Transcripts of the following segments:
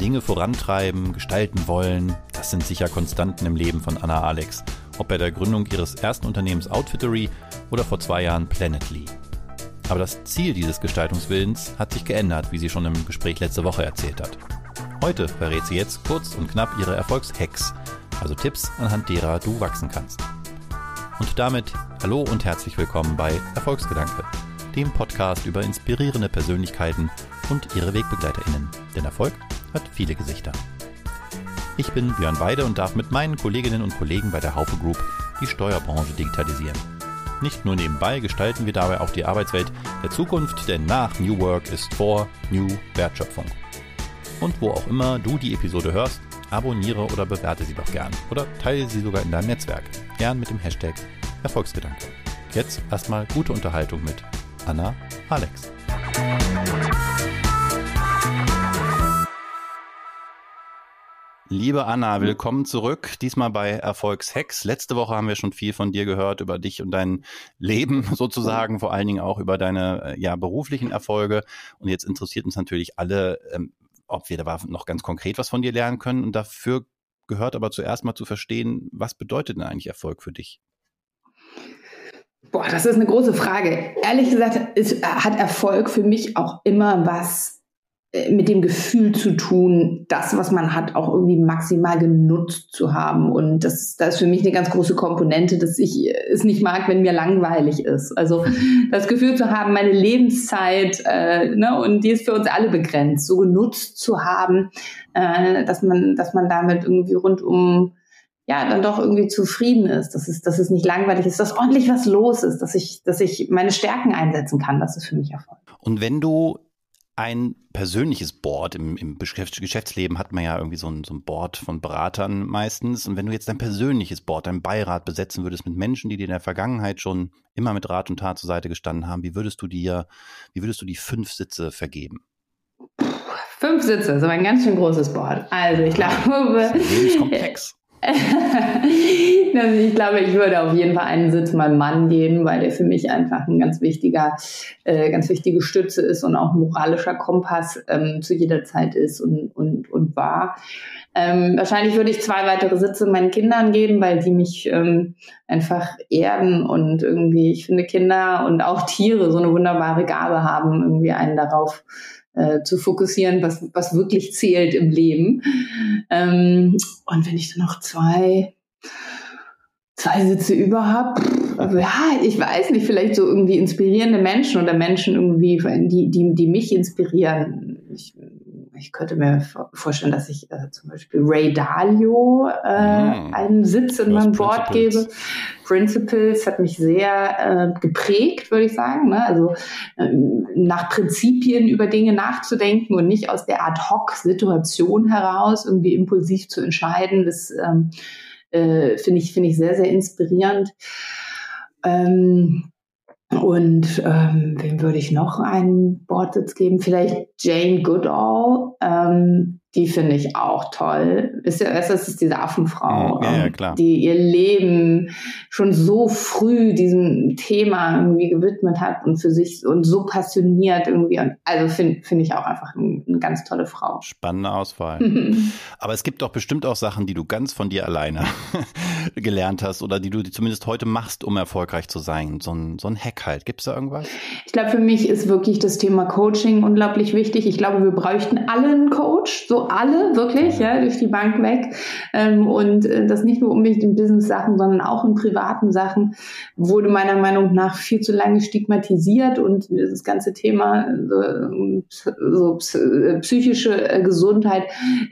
Dinge vorantreiben, gestalten wollen, das sind sicher Konstanten im Leben von Anna Alex, ob bei der Gründung ihres ersten Unternehmens Outfittery oder vor zwei Jahren Planetly. Aber das Ziel dieses Gestaltungswillens hat sich geändert, wie sie schon im Gespräch letzte Woche erzählt hat. Heute verrät sie jetzt kurz und knapp ihre Erfolgshacks, also Tipps, anhand derer du wachsen kannst. Und damit hallo und herzlich willkommen bei Erfolgsgedanke, dem Podcast über inspirierende Persönlichkeiten und ihre WegbegleiterInnen. Denn Erfolg hat viele Gesichter. Ich bin Björn Weide und darf mit meinen Kolleginnen und Kollegen bei der Haufe Group die Steuerbranche digitalisieren. Nicht nur nebenbei gestalten wir dabei auch die Arbeitswelt der Zukunft, denn nach New Work ist vor New Wertschöpfung. Und wo auch immer du die Episode hörst, abonniere oder bewerte sie doch gern oder teile sie sogar in deinem Netzwerk. Gern mit dem Hashtag Erfolgsgedanke. Jetzt erstmal gute Unterhaltung mit Anna Alex. Liebe Anna, willkommen zurück. Diesmal bei Erfolgshacks. Letzte Woche haben wir schon viel von dir gehört über dich und dein Leben sozusagen, vor allen Dingen auch über deine ja, beruflichen Erfolge. Und jetzt interessiert uns natürlich alle, ähm, ob wir da noch ganz konkret was von dir lernen können. Und dafür gehört aber zuerst mal zu verstehen, was bedeutet denn eigentlich Erfolg für dich? Boah, das ist eine große Frage. Ehrlich gesagt, ist, hat Erfolg für mich auch immer was äh, mit dem Gefühl zu tun, das, was man hat, auch irgendwie maximal genutzt zu haben. Und das, das ist für mich eine ganz große Komponente, dass ich es nicht mag, wenn mir langweilig ist. Also das Gefühl zu haben, meine Lebenszeit, äh, ne, und die ist für uns alle begrenzt, so genutzt zu haben, äh, dass man, dass man damit irgendwie rundum ja, dann doch irgendwie zufrieden ist, dass es, dass es nicht langweilig ist, dass ordentlich was los ist, dass ich, dass ich meine Stärken einsetzen kann. Das ist für mich Erfolg. Und wenn du ein persönliches Board. Im, im Geschäftsleben hat man ja irgendwie so ein, so ein Board von Beratern meistens. Und wenn du jetzt dein persönliches Board, dein Beirat besetzen würdest mit Menschen, die dir in der Vergangenheit schon immer mit Rat und Tat zur Seite gestanden haben, wie würdest du dir, wie würdest du die fünf Sitze vergeben? Fünf Sitze, so ein ganz schön großes Board. Also ich glaube. Das ist komplex. ich glaube, ich würde auf jeden Fall einen Sitz meinem Mann geben, weil der für mich einfach ein ganz wichtiger, äh, ganz wichtige Stütze ist und auch moralischer Kompass ähm, zu jeder Zeit ist und, und, und war. Ähm, wahrscheinlich würde ich zwei weitere Sitze meinen Kindern geben, weil die mich ähm, einfach erden und irgendwie, ich finde, Kinder und auch Tiere so eine wunderbare Gabe haben, irgendwie einen darauf äh, zu fokussieren, was, was wirklich zählt im Leben. Ähm, und wenn ich dann noch zwei, zwei Sitze über habe, ja, ich weiß nicht, vielleicht so irgendwie inspirierende Menschen oder Menschen irgendwie, die, die, die mich inspirieren. Ich ich könnte mir vorstellen, dass ich äh, zum Beispiel Ray Dalio äh, mm. einen Sitz in meinem Board gebe. Principles hat mich sehr äh, geprägt, würde ich sagen. Ne? Also ähm, nach Prinzipien über Dinge nachzudenken und nicht aus der Ad-Hoc-Situation heraus irgendwie impulsiv zu entscheiden, das ähm, äh, finde ich, finde ich sehr, sehr inspirierend. Ähm, und ähm, wem würde ich noch einen Bordsitz geben? Vielleicht Jane Goodall. Ähm, die finde ich auch toll. Ist ja, das ist diese Affenfrau, ja, ja, klar. die ihr Leben schon so früh diesem Thema irgendwie gewidmet hat und für sich und so passioniert irgendwie. Also finde find ich auch einfach ein, eine ganz tolle Frau. Spannende Auswahl. Aber es gibt doch bestimmt auch Sachen, die du ganz von dir alleine gelernt hast oder die du zumindest heute machst, um erfolgreich zu sein. So ein, so ein Hack halt. Gibt es da irgendwas? Ich glaube, für mich ist wirklich das Thema Coaching unglaublich wichtig. Ich glaube, wir bräuchten alle einen Coach, so alle wirklich, ja, durch die Bank weg. Ähm, und äh, das nicht nur unbedingt in Business-Sachen, sondern auch in privaten Sachen wurde meiner Meinung nach viel zu lange stigmatisiert und das ganze Thema äh, so, psychische äh, Gesundheit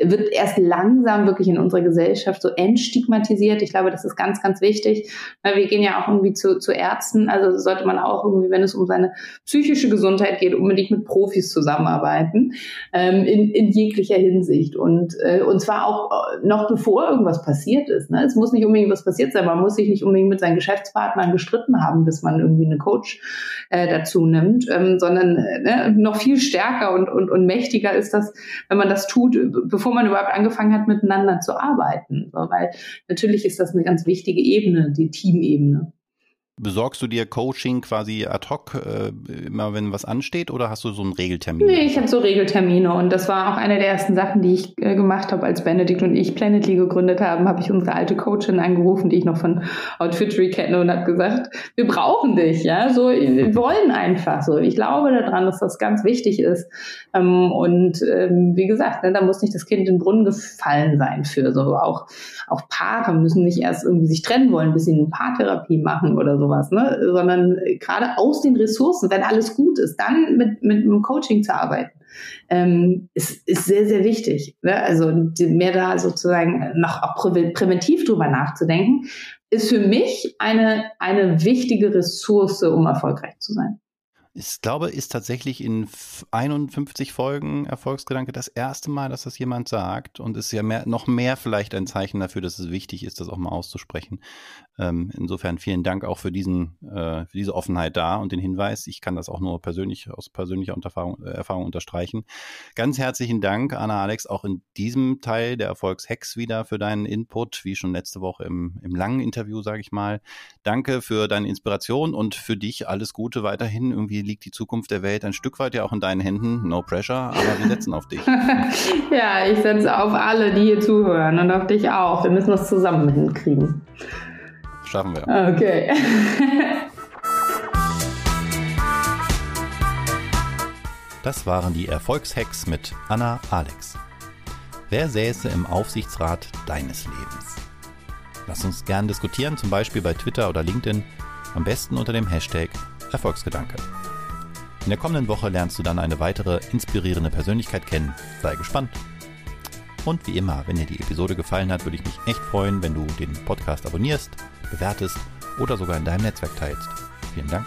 wird erst langsam wirklich in unserer Gesellschaft so entstigmatisiert. Ich glaube, das ist ganz, ganz wichtig. Weil wir gehen ja auch irgendwie zu, zu Ärzten, also sollte man auch irgendwie, wenn es um seine psychische Gesundheit geht, unbedingt mit Profis zusammenarbeiten, ähm, in, in jeglicher Hinsicht. Hinsicht und, äh, und zwar auch äh, noch bevor irgendwas passiert ist. Ne? Es muss nicht unbedingt was passiert sein, man muss sich nicht unbedingt mit seinen Geschäftspartnern gestritten haben, bis man irgendwie eine Coach äh, dazu nimmt, ähm, sondern äh, ne, noch viel stärker und, und, und mächtiger ist das, wenn man das tut, bevor man überhaupt angefangen hat, miteinander zu arbeiten. So, weil natürlich ist das eine ganz wichtige Ebene, die Teamebene. Besorgst du dir Coaching quasi ad hoc, äh, immer wenn was ansteht, oder hast du so einen Regeltermin? Nee, ich habe so Regeltermine und das war auch eine der ersten Sachen, die ich äh, gemacht habe, als Benedikt und ich Planetly gegründet haben, habe ich unsere alte Coachin angerufen, die ich noch von Outfittery kenne und habe gesagt, wir brauchen dich, ja, so, wir wollen einfach so. Ich glaube daran, dass das ganz wichtig ist ähm, und ähm, wie gesagt, ne, da muss nicht das Kind in den Brunnen gefallen sein für so. Auch, auch Paare müssen nicht erst irgendwie sich trennen wollen, bis sie eine Paartherapie machen oder sowas, ne? sondern gerade aus den Ressourcen, wenn alles gut ist, dann mit, mit einem Coaching zu arbeiten. Ähm, ist, ist sehr, sehr wichtig. Ne? Also mehr da sozusagen noch auch präventiv drüber nachzudenken, ist für mich eine, eine wichtige Ressource, um erfolgreich zu sein ich glaube, ist tatsächlich in 51 Folgen Erfolgsgedanke das erste Mal, dass das jemand sagt und ist ja mehr, noch mehr vielleicht ein Zeichen dafür, dass es wichtig ist, das auch mal auszusprechen. Ähm, insofern vielen Dank auch für diesen, äh, für diese Offenheit da und den Hinweis. Ich kann das auch nur persönlich aus persönlicher Erfahrung, äh, Erfahrung unterstreichen. Ganz herzlichen Dank, Anna Alex, auch in diesem Teil der Erfolgshacks wieder für deinen Input, wie schon letzte Woche im, im langen Interview, sage ich mal. Danke für deine Inspiration und für dich alles Gute weiterhin. Irgendwie liegt die Zukunft der Welt ein Stück weit ja auch in deinen Händen. No pressure, aber wir setzen auf dich. ja, ich setze auf alle, die hier zuhören und auf dich auch. Wir müssen das zusammen hinkriegen. Schaffen wir. Okay. Das waren die Erfolgshacks mit Anna Alex. Wer säße im Aufsichtsrat deines Lebens? Lass uns gern diskutieren, zum Beispiel bei Twitter oder LinkedIn, am besten unter dem Hashtag Erfolgsgedanke. In der kommenden Woche lernst du dann eine weitere inspirierende Persönlichkeit kennen. Sei gespannt. Und wie immer, wenn dir die Episode gefallen hat, würde ich mich echt freuen, wenn du den Podcast abonnierst bewertest oder sogar in deinem Netzwerk teilst. Vielen Dank